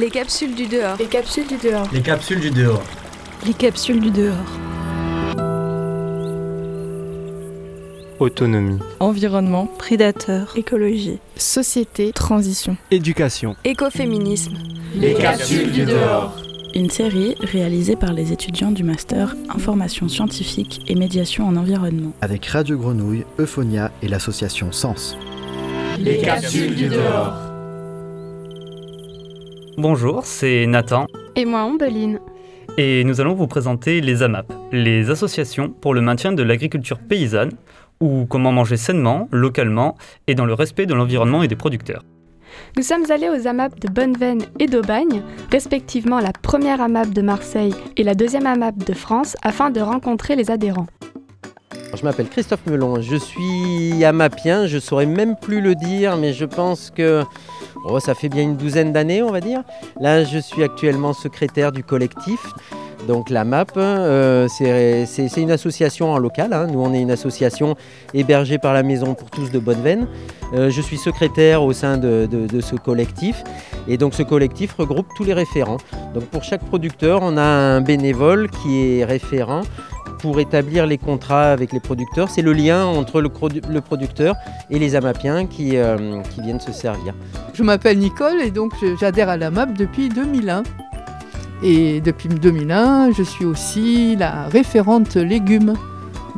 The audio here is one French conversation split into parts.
Les capsules du dehors. Les capsules du dehors. Les capsules du dehors. Les capsules du dehors. Autonomie. Environnement. Prédateur. Écologie. Société. Transition. Éducation. Écoféminisme. Les capsules du dehors. Une série réalisée par les étudiants du master Information scientifique et médiation en environnement. Avec Radio Grenouille, Euphonia et l'association Sens. Les capsules du dehors. Bonjour, c'est Nathan. Et moi, Ambeline. Et nous allons vous présenter les AMAP, les associations pour le maintien de l'agriculture paysanne, ou comment manger sainement, localement et dans le respect de l'environnement et des producteurs. Nous sommes allés aux AMAP de Bonneveine et d'Aubagne, respectivement la première AMAP de Marseille et la deuxième AMAP de France, afin de rencontrer les adhérents. Je m'appelle Christophe Melon, je suis amapien, je saurais même plus le dire, mais je pense que oh, ça fait bien une douzaine d'années, on va dire. Là, je suis actuellement secrétaire du collectif. Donc la MAP, euh, c'est une association en local. hein. Nous, on est une association hébergée par la Maison pour tous de Bonneveine. Euh, je suis secrétaire au sein de, ce collectif. Et donc ce collectif regroupe tous les référents. Donc pour chaque producteur, on a un bénévole qui est référent pour établir les contrats avec les producteurs. C'est le lien entre le, produ- le producteur et les amapiens qui, euh, qui viennent se servir. Je m'appelle Nicole et donc j'adhère à la MAP depuis 2001. Et depuis 2001, je suis aussi la référente légumes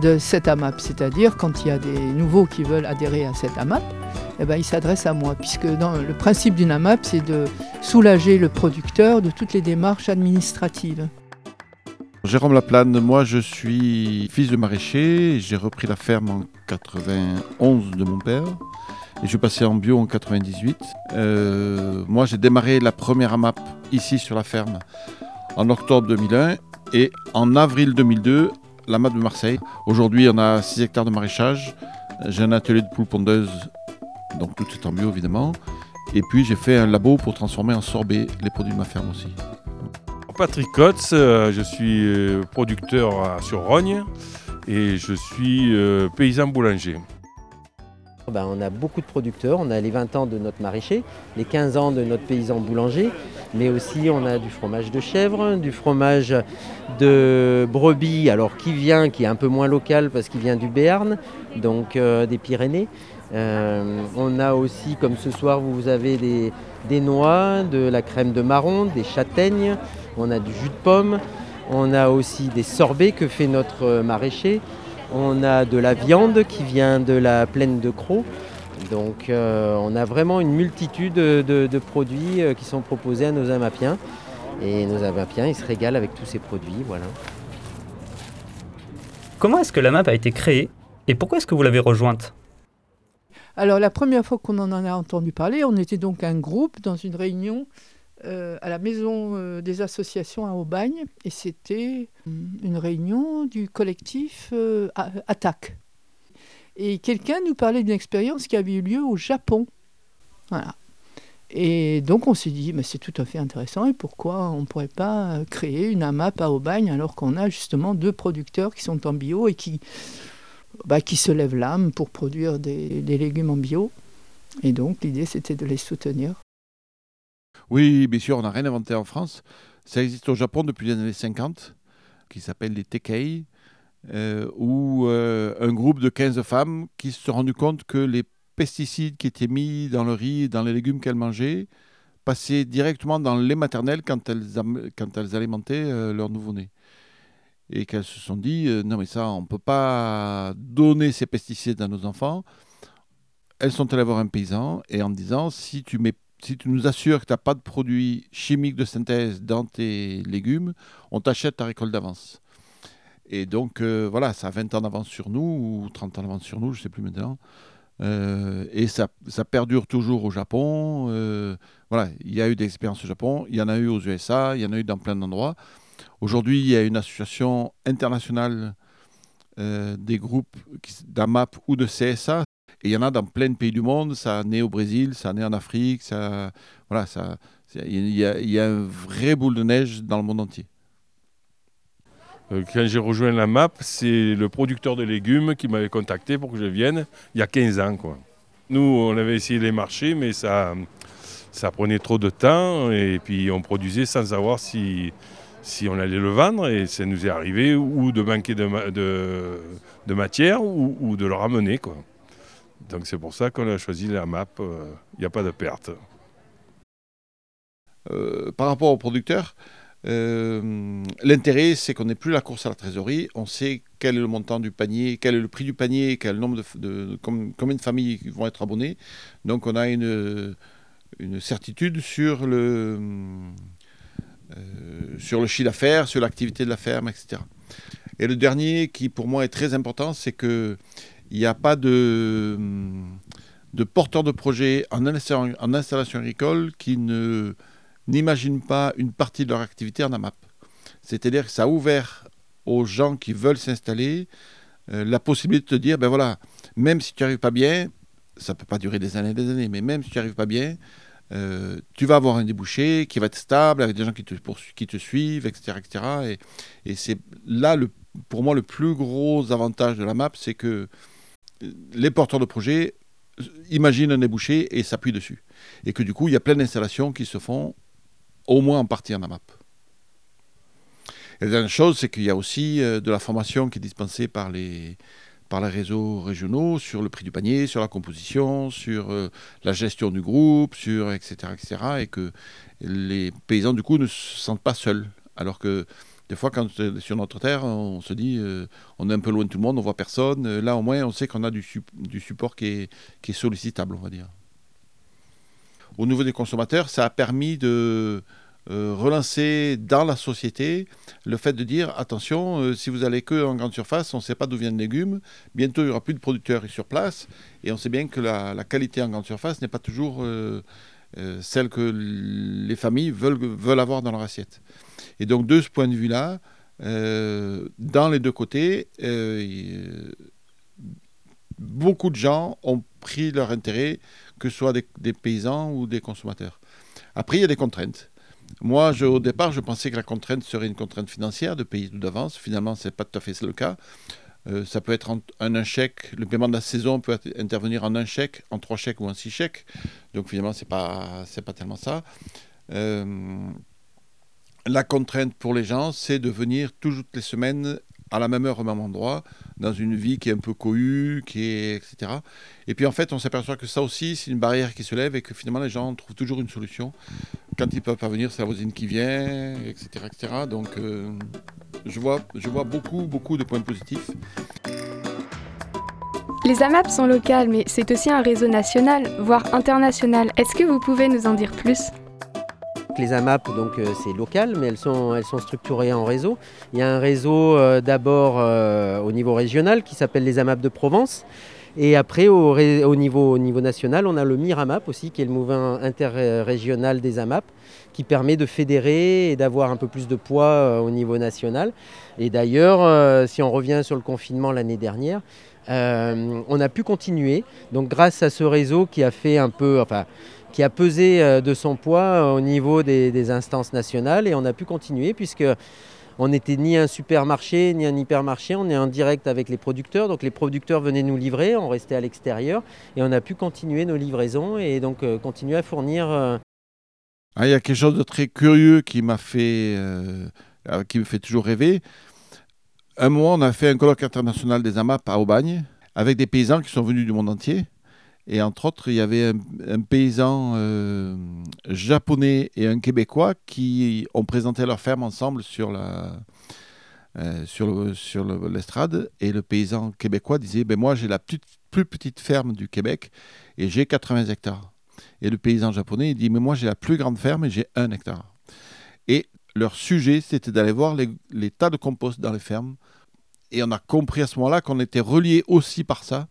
de cette AMAP. C'est-à-dire quand il y a des nouveaux qui veulent adhérer à cette AMAP, eh ben, ils s'adressent à moi. Puisque dans le principe d'une AMAP, c'est de soulager le producteur de toutes les démarches administratives. Jérôme Laplane, moi je suis fils de maraîcher, j'ai repris la ferme en 91 de mon père et je suis passé en bio en 98. Euh, moi j'ai démarré la première AMAP ici sur la ferme en octobre 2001 et en avril 2002 la MAP de Marseille. Aujourd'hui on a 6 hectares de maraîchage, j'ai un atelier de poules pondeuses, donc tout est en bio évidemment, et puis j'ai fait un labo pour transformer en sorbet les produits de ma ferme aussi. Patrick Kotz, euh, je suis euh, producteur à- sur Rogne et je suis euh, paysan boulanger. Ben, on a beaucoup de producteurs, on a les 20 ans de notre maraîcher, les 15 ans de notre paysan boulanger, mais aussi on a du fromage de chèvre, du fromage de brebis, alors qui vient, qui est un peu moins local parce qu'il vient du Béarn, donc euh, des Pyrénées. Euh, on a aussi, comme ce soir, vous avez des noix, de la crème de marron, des châtaignes, on a du jus de pomme, on a aussi des sorbets que fait notre euh, maraîcher. On a de la viande qui vient de la plaine de Croc. Donc euh, on a vraiment une multitude de, de- de produits euh, qui sont proposés à nos amapiens. Et nos amapiens, ils se régalent avec tous ces produits. Voilà. Comment est-ce que l'AMAP a été créée et pourquoi est-ce que vous l'avez rejointe? Alors la première fois qu'on en a entendu parler, on était donc un groupe dans une réunion euh, à la maison euh, des associations à Aubagne et c'était hum, une réunion du collectif euh, Attaque. Et quelqu'un nous parlait d'une expérience qui avait eu lieu au Japon. Voilà. Et donc on s'est dit, mais c'est tout à fait intéressant et pourquoi on ne pourrait pas créer une AMAP à Aubagne alors qu'on a justement deux producteurs qui sont en bio et qui, bah, qui se lèvent l'âme pour produire des légumes en bio. Et donc l'idée c'était de les soutenir. Oui, bien sûr, on n'a rien inventé en France. Ça existe au Japon depuis les années 50, qui s'appelle les Tekei, euh, où euh, un groupe de 15 femmes qui se sont rendues compte que les pesticides qui étaient mis dans le riz dans les légumes qu'elles mangeaient passaient directement dans le lait quand elles alimentaient euh, leur nouveau-né. Et qu'elles se sont dit, euh, non mais ça, on ne peut pas donner ces pesticides à nos enfants. Elles sont allées voir un paysan et en disant, si tu mets si tu nous assures que tu n'as pas de produits chimiques de synthèse dans tes légumes, on t'achète ta récolte d'avance. Et donc, euh, voilà, ça a 20 ans d'avance sur nous, ou 30 ans d'avance sur nous, je ne sais plus maintenant. Euh, et ça, ça perdure toujours au Japon. euh, voilà, il y a eu des expériences au Japon, il y en a eu aux USA, il y en a eu dans plein d'endroits. Aujourd'hui, il y a une association internationale des groupes d'AMAP ou de CSA. Et il y en a dans plein de pays du monde. Ça naît au Brésil, ça naît en Afrique. Ça, voilà, ça, il y, a, y un vrai boule de neige dans le monde entier. Euh, Quand j'ai rejoint la MAP, c'est le producteur de légumes qui m'avait contacté pour que je vienne il y a 15 ans. Quoi. Nous, on avait essayé les marchés, mais ça ça prenait trop de temps et puis on produisait sans savoir si, si on allait le vendre et ça nous est arrivé ou de manquer de matière ou, ou, de le ramener. Quoi. Donc c'est pour ça qu'on a choisi la map, il euh, n'y a pas de perte. Euh, par rapport aux producteurs, euh, l'intérêt, c'est qu'on n'est plus la course à la trésorerie. On sait quel est le montant du panier, quel est le prix du panier, quel de, combien de familles vont être abonnées. Donc, on a une, une certitude sur le, sur le chiffre d'affaires, sur l'activité de la ferme, etc. Et le dernier, qui pour moi est très important, c'est que il n'y a pas de, de porteurs de projets en installation, agricole qui ne n'imaginent pas une partie de leur activité en AMAP. C'est-à-dire que ça a ouvert aux gens qui veulent s'installer euh, la possibilité de te dire, ben voilà, même si tu n'arrives pas bien, ça ne peut pas durer des années et des années, mais même si tu n'arrives pas bien, euh, tu vas avoir un débouché qui va être stable, avec des gens qui te, qui te suivent, etc. etc. Et, c'est là, pour moi, le plus gros avantage de la map, c'est que les porteurs de projets imaginent un débouché et s'appuient dessus. Et que du coup, il y a plein d'installations qui se font au moins en partie en AMAP. Et la dernière chose, c'est qu'il y a aussi euh, de la formation qui est dispensée par les, par les réseaux régionaux sur le prix du panier, sur la composition, sur euh, la gestion du groupe, sur etc., etc. Et que les paysans, du coup, ne se sentent pas seuls. Alors que des fois, quand sur notre terre, on se dit, euh, on est un peu loin de tout le monde, on voit personne. Là, au moins, on sait qu'on a du, du support qui est, qui est sollicitable, on va dire. Au niveau des consommateurs, ça a permis de, euh, relancer dans la société le fait de dire attention, euh, si vous allez que en grande surface, on ne sait pas d'où viennent les légumes. Bientôt, il n'y aura plus de producteurs sur place. Et on sait bien que la, qualité en grande surface n'est pas toujours euh, celle que les familles veulent, veulent avoir dans leur assiette. Et donc, de ce point de vue-là, dans les deux côtés, beaucoup de gens ont pris leur intérêt, que ce soit des, des paysans ou des consommateurs. Après, il y a des contraintes. Moi, au départ, je pensais que la contrainte serait une contrainte financière de payer tout d'avance. Finalement, ce n'est pas tout à fait le cas. Euh, ça peut être en, un chèque, le paiement de la saison peut intervenir en un chèque, en trois chèques ou en six chèques. Donc finalement, ce n'est pas, pas tellement ça. Euh, la contrainte pour les gens, c'est de venir toutes les semaines à la même heure, au même endroit, dans une vie qui est un peu cohue, qui est, etc. Et puis en fait, on s'aperçoit que ça aussi, c'est une barrière qui se lève et que finalement, les gens trouvent toujours une solution. Quand ils ne peuvent pas venir, c'est la voisine qui vient, etc. etc. Donc euh, je, vois, je vois beaucoup, beaucoup de points positifs. Les AMAP sont locales, mais c'est aussi un réseau national, voire international. Est-ce que vous pouvez nous en dire plus? Les AMAP, donc euh, c'est local, mais elles sont, elles sont structurées en réseau. Il y a un réseau euh, d'abord euh, au niveau régional qui s'appelle les AMAP de Provence. Et après, au, au, niveau, au niveau national, on a le MIRAMAP aussi, qui est le mouvement interrégional des AMAP, qui permet de fédérer et d'avoir un peu plus de poids au niveau national. Et d'ailleurs, si on revient sur le confinement l'année dernière, on a pu continuer. Donc grâce à ce réseau qui a fait un peu, enfin, qui a pesé euh, de son poids euh, au niveau des, instances nationales et on a pu continuer puisque on n'était ni un supermarché ni un hypermarché, on est en direct avec les producteurs. Donc les producteurs venaient nous livrer, on restait à l'extérieur et on a pu continuer nos livraisons et donc euh, continuer à fournir. Ah, il y a quelque chose de très curieux qui m'a fait, qui me fait toujours rêver. Un moment, on a fait un colloque international des AMAP à Aubagne avec des paysans qui sont venus du monde entier. Et entre autres, il y avait un, paysan euh, japonais et un québécois qui ont présenté leur ferme ensemble sur la, euh, sur, sur l'estrade. Et le paysan québécois disait ben Moi, j'ai la plus petite ferme du Québec et j'ai 80 hectares. Et le paysan japonais il dit Mais moi, j'ai la plus grande ferme et j'ai 1 hectare. Et leur sujet, c'était d'aller voir les, les, tas de compost dans les fermes. Et on a compris à ce moment-là qu'on était reliés aussi par ça.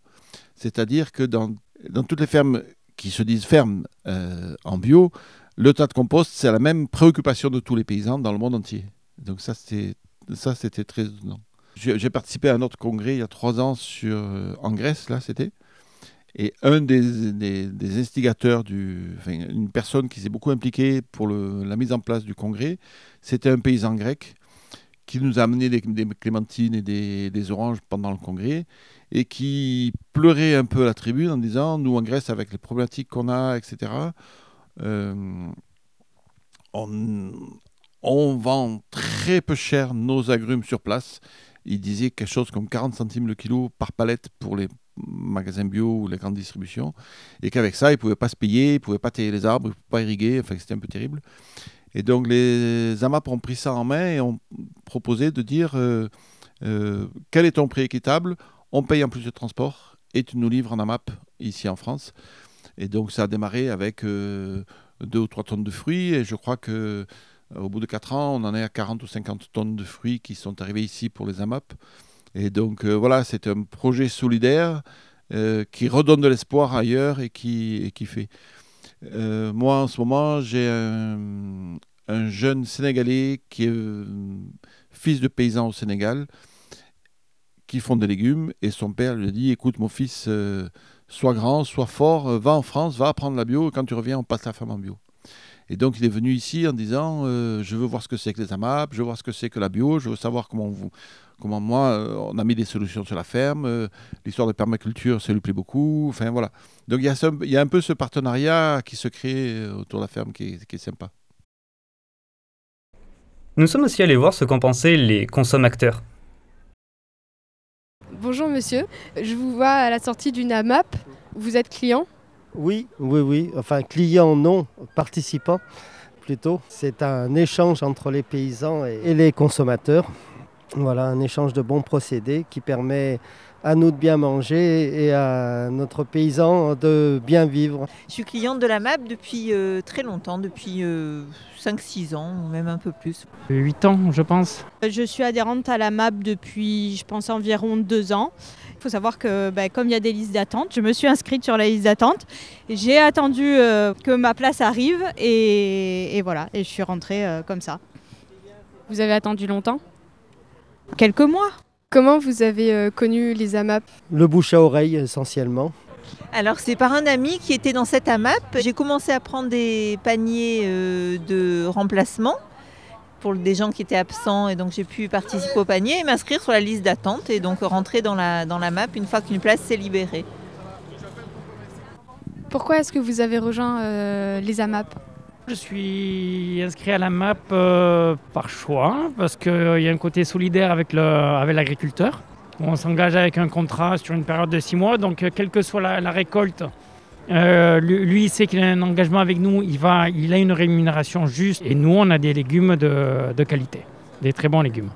C'est-à-dire que dans dans toutes les fermes qui se disent fermes euh, en bio, le tas de compost, c'est la même préoccupation de tous les paysans dans le monde entier. Donc ça, c'était, très étonnant. J'ai participé à un autre congrès il y a trois ans euh, en Grèce, là, c'était. Et un des, instigateurs, une personne qui s'est beaucoup impliquée pour la mise en place du congrès, c'était un paysan grec qui nous a amené des, clémentines et des, oranges pendant le congrès et qui pleurait un peu à la tribune en disant Nous, en Grèce, avec les problématiques qu'on a, etc., euh, on, on vend très peu cher nos agrumes sur place. Il disait quelque chose comme 40 centimes le kilo par palette pour les magasins bio ou les grandes distributions. Et qu'avec ça, ils ne pouvaient pas se payer, ils ne pouvaient pas tailler les arbres, ils ne pouvaient pas irriguer. Enfin, c'était un peu terrible. Et donc, les AMAP ont pris ça en main et ont proposé de dire euh, euh, quel est ton prix équitable? On paye en plus de transport et tu nous livres en AMAP ici en France. Et donc, ça a démarré avec euh, 2 ou 3 tonnes de fruits. Et je crois que au bout de 4 ans, on en est à 40 ou 50 tonnes de fruits qui sont arrivés ici pour les AMAP. Et donc euh, voilà, c'est un projet solidaire euh, qui redonne de l'espoir ailleurs et qui fait. Euh, moi, en ce moment, j'ai un, un, jeune Sénégalais qui est euh, fils de paysan au Sénégal, qui font des légumes, et son père lui dit, écoute mon fils, euh, sois grand, sois fort, va en France, va apprendre la bio, et quand tu reviens, on passe la femme en bio. Et donc il est venu ici en disant euh, je veux voir ce que c'est que les AMAP, je veux voir ce que c'est que la bio, je veux savoir comment vous, comment moi euh, on a mis des solutions sur la ferme, euh, l'histoire de permaculture ça lui plaît beaucoup, enfin voilà. Donc il y, a ce, il y a un peu ce partenariat qui se crée autour de la ferme qui est, qui est sympa. Nous sommes aussi allés voir ce qu'en pensaient les consommateurs. Bonjour monsieur, je vous vois à la sortie d'une AMAP. Vous êtes client? Oui, oui, oui. Enfin, client non, participant plutôt. C'est un échange entre les paysans et les consommateurs. Voilà, un échange de bons procédés qui permet à nous de bien manger et à notre paysan de bien vivre. Je suis cliente de la MAP depuis euh, très longtemps, depuis euh, 5-6 ans, ou même un peu plus. 8 ans, je pense. Je suis adhérente à la MAP depuis, je pense, environ 2 ans. Il faut savoir que bah, comme il y a des listes d'attente, je me suis inscrite sur la liste d'attente. J'ai attendu euh, que ma place arrive et, et, voilà, et je suis rentrée euh, comme ça. Vous avez attendu longtemps? Quelques mois. Comment vous avez euh, connu les AMAP Le bouche à oreille essentiellement. Alors c'est par un ami qui était dans cette AMAP. J'ai commencé à prendre des paniers euh, de remplacement pour des gens qui étaient absents et donc j'ai pu participer au panier et m'inscrire sur la liste d'attente et donc rentrer dans la, dans la MAP une fois qu'une place s'est libérée. Pourquoi est-ce que vous avez rejoint euh, les AMAP Je suis inscrit à la MAP euh, par choix parce qu'il euh, y a un côté solidaire avec l'agriculteur. On s'engage avec un contrat sur une période de six mois, donc euh, quelle que soit la, récolte, lui, il sait qu'il a un engagement avec nous, il a une rémunération juste et nous, on a des légumes de, de qualité, des très bons légumes.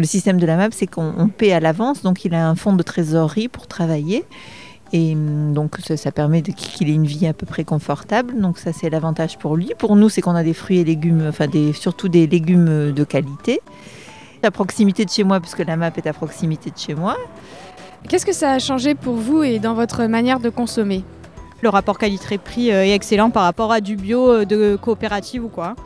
Le système de la MAP, c'est qu'on paie à l'avance, donc il a un fonds de trésorerie pour travailler. Et donc ça, ça permet qu'il ait une vie à peu près confortable. Donc ça c'est l'avantage pour lui. Pour nous c'est qu'on a des fruits et légumes, enfin des, surtout des légumes de qualité. À proximité de chez moi, puisque la MAP est à proximité de chez moi. Qu'est-ce que ça a changé pour vous et dans votre manière de consommer? Le rapport qualité-prix est excellent par rapport à du bio de coopérative ou quoi,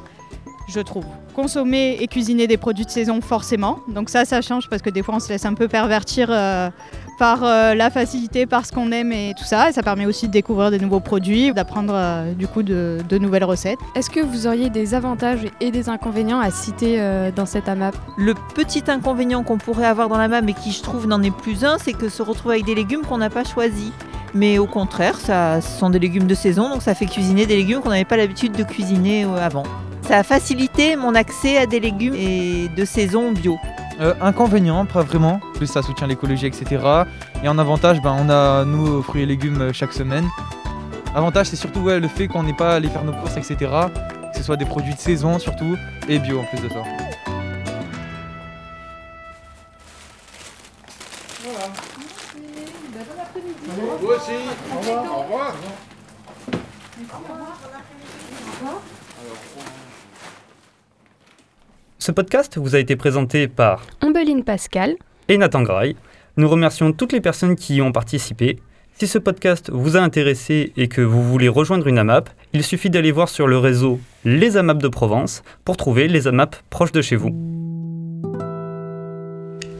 je trouve. Consommer et cuisiner des produits de saison forcément. Donc ça, ça change parce que des fois on se laisse un peu pervertir euh, par euh, la facilité, par ce qu'on aime et tout ça. Et ça permet aussi de découvrir des nouveaux produits, d'apprendre euh, du coup de, de, nouvelles recettes. Est-ce que vous auriez des avantages et des inconvénients à citer euh, dans cette AMAP? Le petit inconvénient qu'on pourrait avoir dans la MAP, mais qui je trouve n'en est plus un, c'est que se retrouver avec des légumes qu'on n'a pas choisis. Mais au contraire, ça, ce sont des légumes de saison, donc ça fait cuisiner des légumes qu'on n'avait pas l'habitude de cuisiner avant. Ça a facilité mon accès à des légumes et de saison bio. Euh, inconvénient, pas vraiment. Plus ça soutient l'écologie, etc. Et en avantage, ben, on a nous fruits et légumes chaque semaine. Avantage, c'est surtout ouais, le fait qu'on n'ait pas à aller faire nos courses, etc. Que ce soit des produits de saison surtout et bio en plus de ça. Voilà. Bon après-midi. Vous aussi. Au revoir. Au revoir. Ce podcast vous a été présenté par Ombeline Pascal et Nathan Graille. Nous remercions toutes les personnes qui y ont participé. Si ce podcast vous a intéressé et que vous voulez rejoindre une AMAP, il suffit d'aller voir sur le réseau Les AMAP de Provence pour trouver les AMAP proches de chez vous.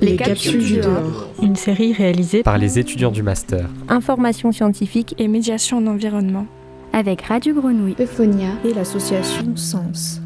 Les, les capsules, capsules du dehors. Une série réalisée par les étudiants du master. Information scientifique et médiation en environnement. Avec Radio Grenouille, Euphonia et l'association Sens.